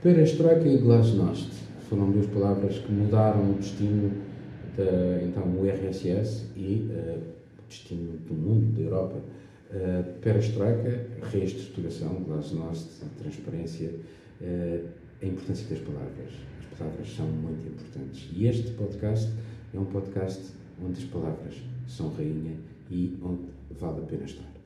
Perestroika e glasnost foram duas palavras que mudaram o destino da então o RSS e uh, o destino do mundo, da Europa. Eh, uh, perestroika, reestruturação, glasnost, transparência, uh, a importância das palavras. As palavras são muito importantes. E este podcast é um podcast onde as palavras são rainha e onde vale a pena estar.